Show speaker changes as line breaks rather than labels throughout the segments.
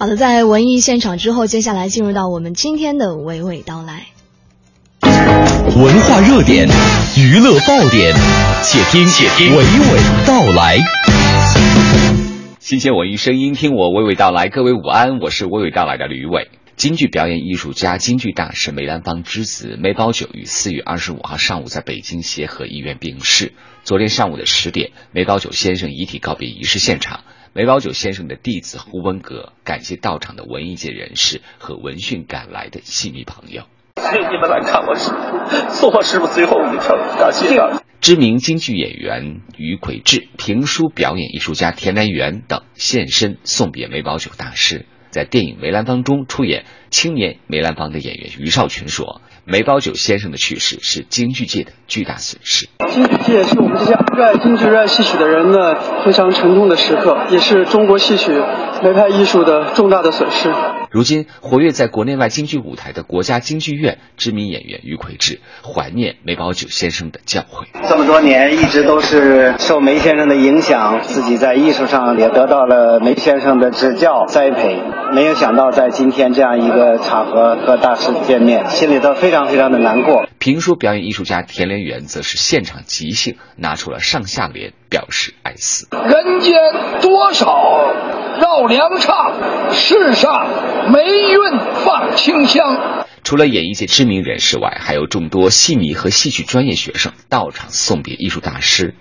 好的，在文艺现场之后，接下来进入到我们今天的娓娓道来。
文化热点，娱乐爆点，且听且听娓娓道来。
新鲜文艺声音，听我娓娓道来。各位午安，我是娓娓道来的吕伟。京剧表演艺术家、京剧大师梅兰芳之子梅葆玖于四月二十五号上午在北京协和医院病逝。昨天上午的十点，梅葆玖先生遗体告别仪式现场，梅葆玖先生的弟子胡文阁感谢到场的文艺界人士和闻讯赶来的戏迷朋友。
谢谢你们来看我师傅，送我师傅最后一程，感谢。
知名京剧演员于魁智、评书表演艺术家田连元等现身送别梅葆玖大师。在电影《梅兰芳》中出演青年梅兰芳的演员于少群说：“梅葆玖先生的去世是京剧界的巨大损失。
京剧界是我们这些热爱京剧、热爱戏曲的人呢非常沉重的时刻，也是中国戏曲梅派艺术的重大的损失。”
如今，活跃在国内外京剧舞台的国家京剧院知名演员于魁智怀念梅葆玖先生的教诲。
这么多年，一直都是受梅先生的影响，自己在艺术上也得到了梅先生的指教栽培。没有想到，在今天这样一个场合和大师见面，心里头非常非常的难过。
评书表演艺术家田连元则是现场即兴，拿出了上下联，表示哀思。
人间多少绕梁唱，世上霉运放清香。
除了演艺界知名人士外，还有众多戏迷和戏曲专业学生到场送别艺术大师。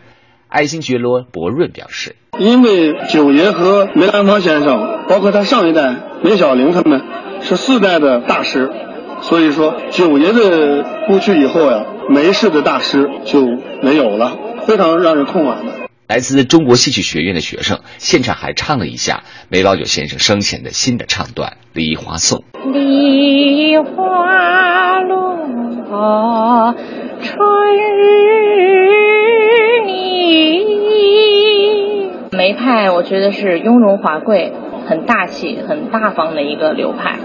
爱新觉罗博润表示：“
因为九爷和梅兰芳先生，包括他上一代梅小玲他们，是四代的大师。”所以说，九爷的故去以后呀，梅氏的大师就没有了，非常让人痛惋的。
来自中国戏曲学院的学生现场还唱了一下梅葆玖先生生前的新的唱段《梨花颂》。
梨花落，春日丽。梅派，我觉得是雍容华贵、很大气、很大方的一个流派。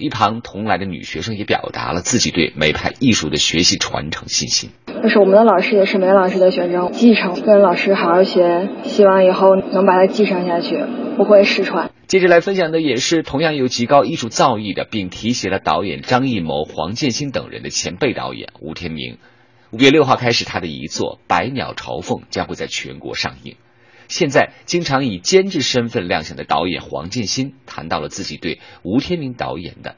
一旁同来的女学生也表达了自己对梅派艺术的学习传承信心。
就是我们的老师也是梅老师的学生，继承跟老师好好学，希望以后能把它继承下去，不会失传。
接着来分享的也是同样有极高艺术造诣的，并提携了导演张艺谋、黄建新等人的前辈导演吴天明。五月六号开始，他的遗作《百鸟朝凤》将会在全国上映。现在经常以监制身份亮相的导演黄建新谈到了自己对吴天明导演的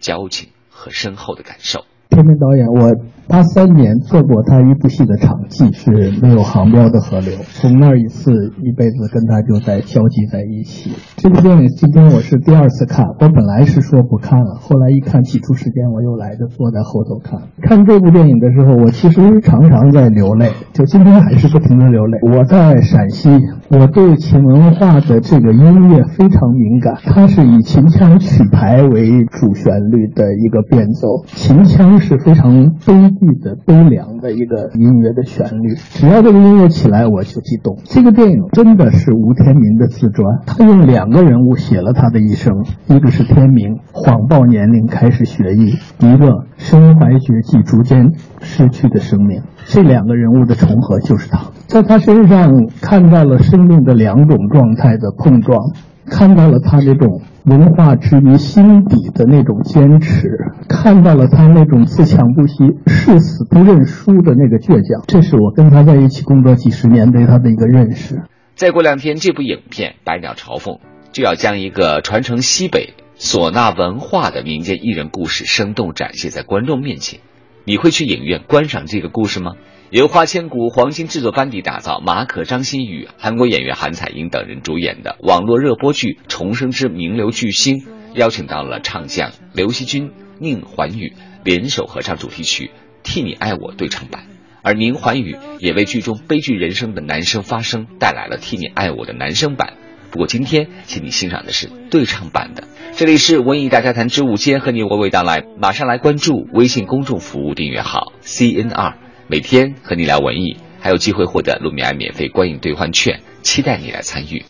交情和深厚的感受。
天明导演，我八三年做过他一部戏的场记，是没有航标的河流。从那一次，一辈子跟他就在交集在一起。这部电影今天我是第二次看，我本来是说不看了，后来一看挤出时间，我又来着坐在后头看。看这部电影的时候，我其实常常在流泪，就今天还是不停的流泪。我在陕西，我对秦文化的这个音乐非常敏感，它是以秦腔曲牌为主旋律的一个变奏，秦腔。是非常悲剧的、悲凉的一个音乐的旋律，只要这个音乐起来，我就激动。这个电影真的是吴天明的自传，他用两个人物写了他的一生，一个是天明，谎报年龄开始学艺；一个身怀绝技，逐渐失去的生命。这两个人物的重合就是他，在他身上看到了生命的两种状态的碰撞。看到了他那种文化之于心底的那种坚持，看到了他那种自强不息、誓死不认输的那个倔强。这是我跟他在一起工作几十年对他的一个认识。
再过两天，这部影片《百鸟朝凤》就要将一个传承西北唢呐文化的民间艺人故事生动展现在观众面前。你会去影院观赏这个故事吗？由花千骨黄金制作班底打造，马可、张馨予、韩国演员韩彩英等人主演的网络热播剧《重生之名流巨星》，邀请到了唱将刘惜君、宁桓宇联手合唱主题曲《替你爱我》对唱版，而宁桓宇也为剧中悲剧人生的男生发声，带来了《替你爱我》的男生版。不过今天，请你欣赏的是对唱版的。这里是文艺大家谈之午间，和你娓娓道来。马上来关注微信公众服务订阅号 CNR。每天和你聊文艺，还有机会获得路米埃免费观影兑换券，期待你来参与。